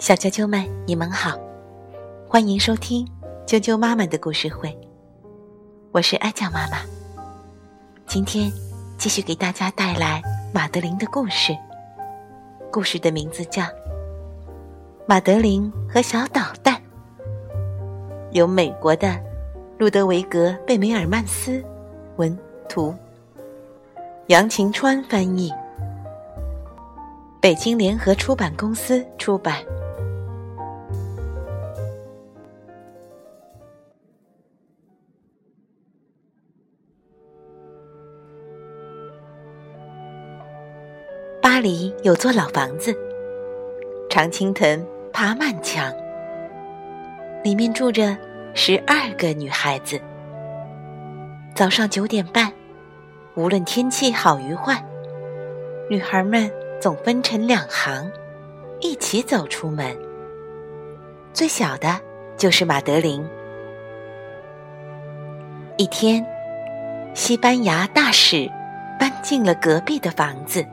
小啾啾们，你们好，欢迎收听啾啾妈妈的故事会。我是艾酱妈妈，今天继续给大家带来马德琳的故事。故事的名字叫《马德琳和小导弹》，由美国的路德维格·贝梅尔曼斯文图，杨晴川翻译，北京联合出版公司出版。巴黎有座老房子，常青藤爬满墙，里面住着十二个女孩子。早上九点半，无论天气好与坏，女孩们总分成两行，一起走出门。最小的就是马德琳。一天，西班牙大使搬进了隔壁的房子。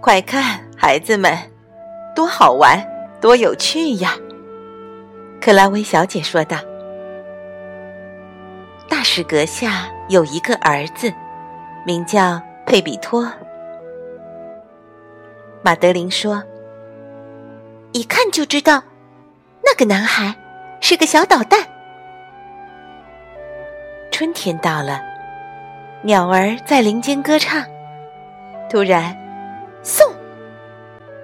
快看，孩子们，多好玩，多有趣呀！克拉薇小姐说道。大使阁下有一个儿子，名叫佩比托。马德琳说：“一看就知道，那个男孩是个小捣蛋。”春天到了，鸟儿在林间歌唱，突然。嗖，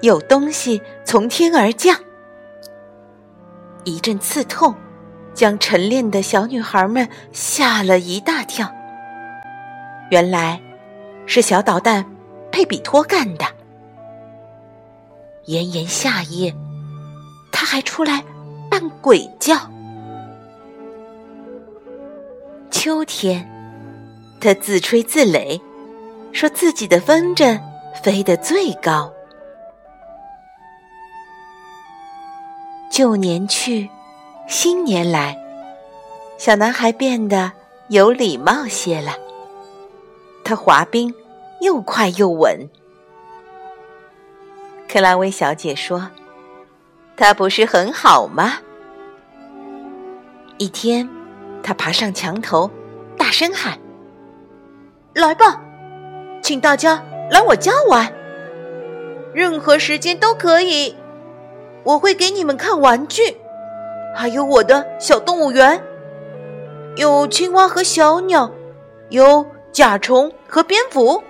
有东西从天而降。一阵刺痛，将晨练的小女孩们吓了一大跳。原来，是小捣蛋佩比托干的。炎炎夏夜，他还出来扮鬼叫。秋天，他自吹自擂，说自己的风筝。飞得最高。旧年去，新年来，小男孩变得有礼貌些了。他滑冰又快又稳。克拉薇小姐说：“他不是很好吗？”一天，他爬上墙头，大声喊：“来吧，请大家！”来我家玩，任何时间都可以。我会给你们看玩具，还有我的小动物园，有青蛙和小鸟，有甲虫和蝙蝠，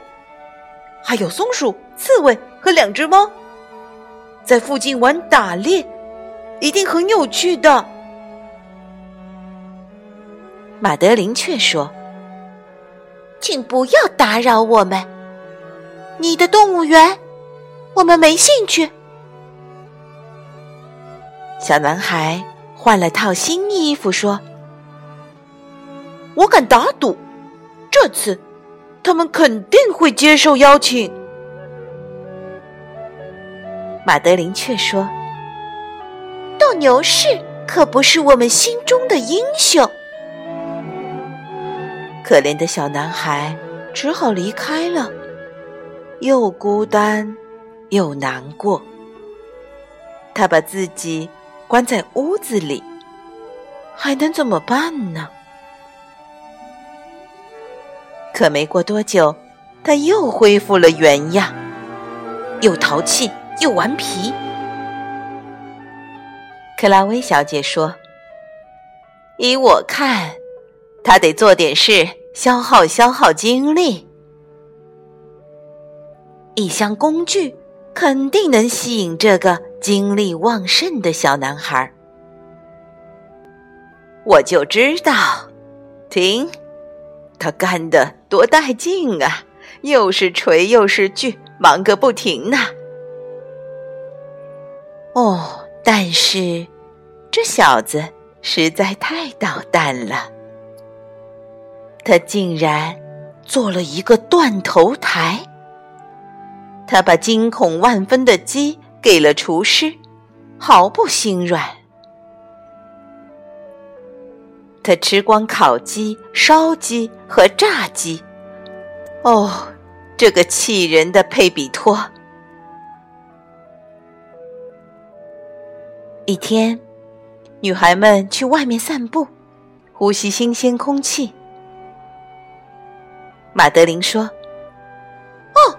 还有松鼠、刺猬和两只猫。在附近玩打猎，一定很有趣的。马德琳却说：“请不要打扰我们。”你的动物园，我们没兴趣。小男孩换了套新衣服，说：“我敢打赌，这次他们肯定会接受邀请。”马德琳却说：“斗牛士可不是我们心中的英雄。”可怜的小男孩只好离开了。又孤单又难过，他把自己关在屋子里，还能怎么办呢？可没过多久，他又恢复了原样，又淘气又顽皮。克拉薇小姐说：“依我看，他得做点事，消耗消耗精力。”一箱工具肯定能吸引这个精力旺盛的小男孩。我就知道，停，他干的多带劲啊！又是锤又是锯，忙个不停呢。哦，但是这小子实在太捣蛋了，他竟然做了一个断头台。他把惊恐万分的鸡给了厨师，毫不心软。他吃光烤鸡、烧鸡和炸鸡。哦，这个气人的佩比托！一天，女孩们去外面散步，呼吸新鲜空气。马德琳说：“哦，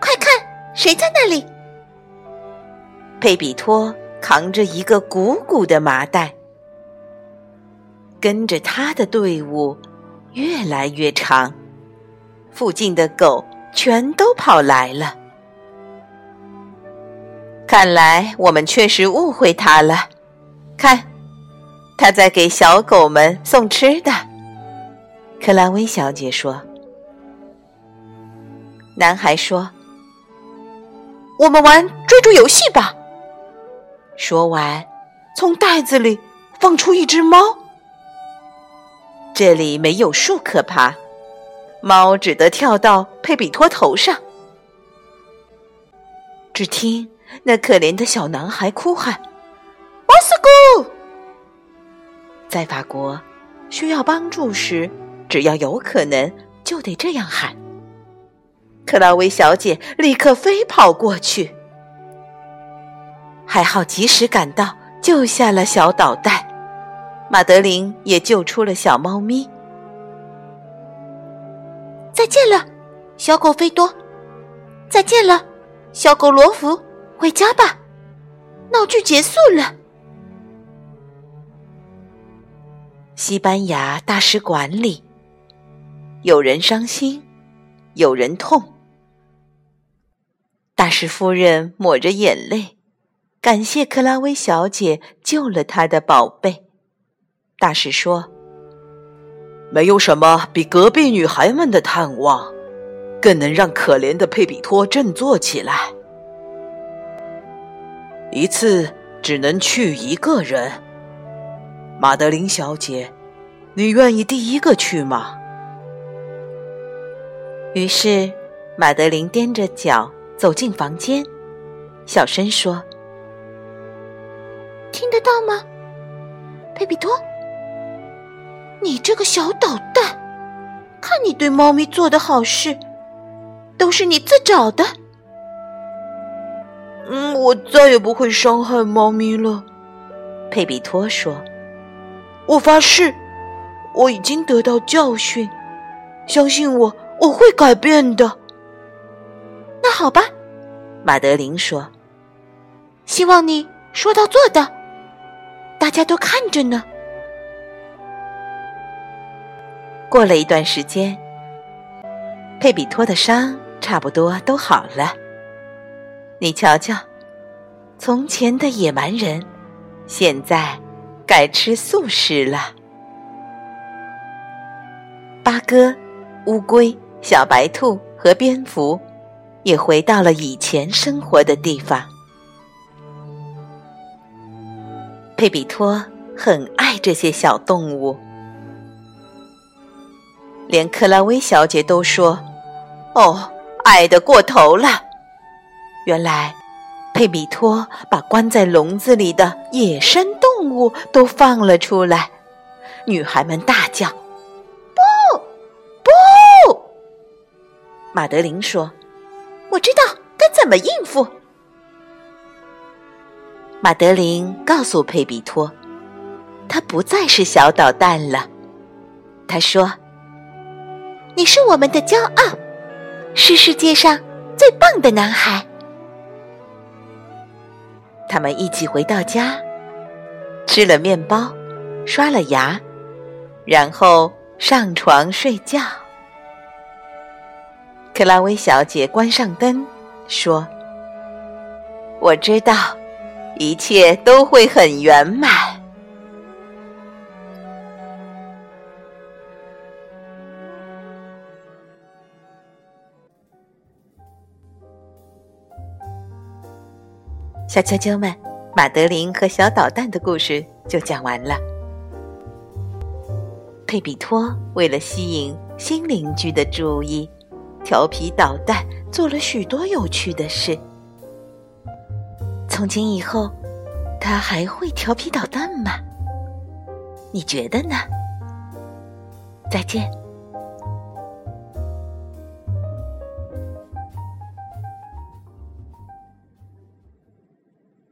快看，谁在那里？”佩比托扛着一个鼓鼓的麻袋，跟着他的队伍越来越长，附近的狗全都跑来了。看来我们确实误会他了。看，他在给小狗们送吃的。克拉薇小姐说。男孩说：“我们玩追逐游戏吧。”说完，从袋子里放出一只猫。这里没有树可爬，猫只得跳到佩比托头上。只听。那可怜的小男孩哭喊：“奥斯古！”在法国，需要帮助时，只要有可能，就得这样喊。克拉薇小姐立刻飞跑过去，还好及时赶到，救下了小捣蛋。马德琳也救出了小猫咪。再见了，小狗菲多！再见了，小狗罗弗！回家吧，闹剧结束了。西班牙大使馆里，有人伤心，有人痛。大使夫人抹着眼泪，感谢克拉薇小姐救了她的宝贝。大使说：“没有什么比隔壁女孩们的探望，更能让可怜的佩比托振作起来。”一次只能去一个人，马德琳小姐，你愿意第一个去吗？于是，马德琳踮着脚走进房间，小声说：“听得到吗，佩比托？你这个小捣蛋，看你对猫咪做的好事，都是你自找的。”嗯，我再也不会伤害猫咪了，佩比托说：“我发誓，我已经得到教训，相信我，我会改变的。”那好吧，马德琳说：“希望你说到做到，大家都看着呢。”过了一段时间，佩比托的伤差不多都好了。你瞧瞧，从前的野蛮人，现在改吃素食了。八哥、乌龟、小白兔和蝙蝠也回到了以前生活的地方。佩比托很爱这些小动物，连克拉薇小姐都说：“哦，爱的过头了。”原来，佩比托把关在笼子里的野生动物都放了出来。女孩们大叫：“不，不！”马德琳说：“我知道该怎么应付。”马德琳告诉佩比托：“他不再是小捣蛋了。”他说：“你是我们的骄傲，是世界上最棒的男孩。”他们一起回到家，吃了面包，刷了牙，然后上床睡觉。克拉薇小姐关上灯，说：“我知道，一切都会很圆满。”小啾啾们，马德琳和小捣蛋的故事就讲完了。佩比托为了吸引新邻居的注意，调皮捣蛋，做了许多有趣的事。从今以后，他还会调皮捣蛋吗？你觉得呢？再见。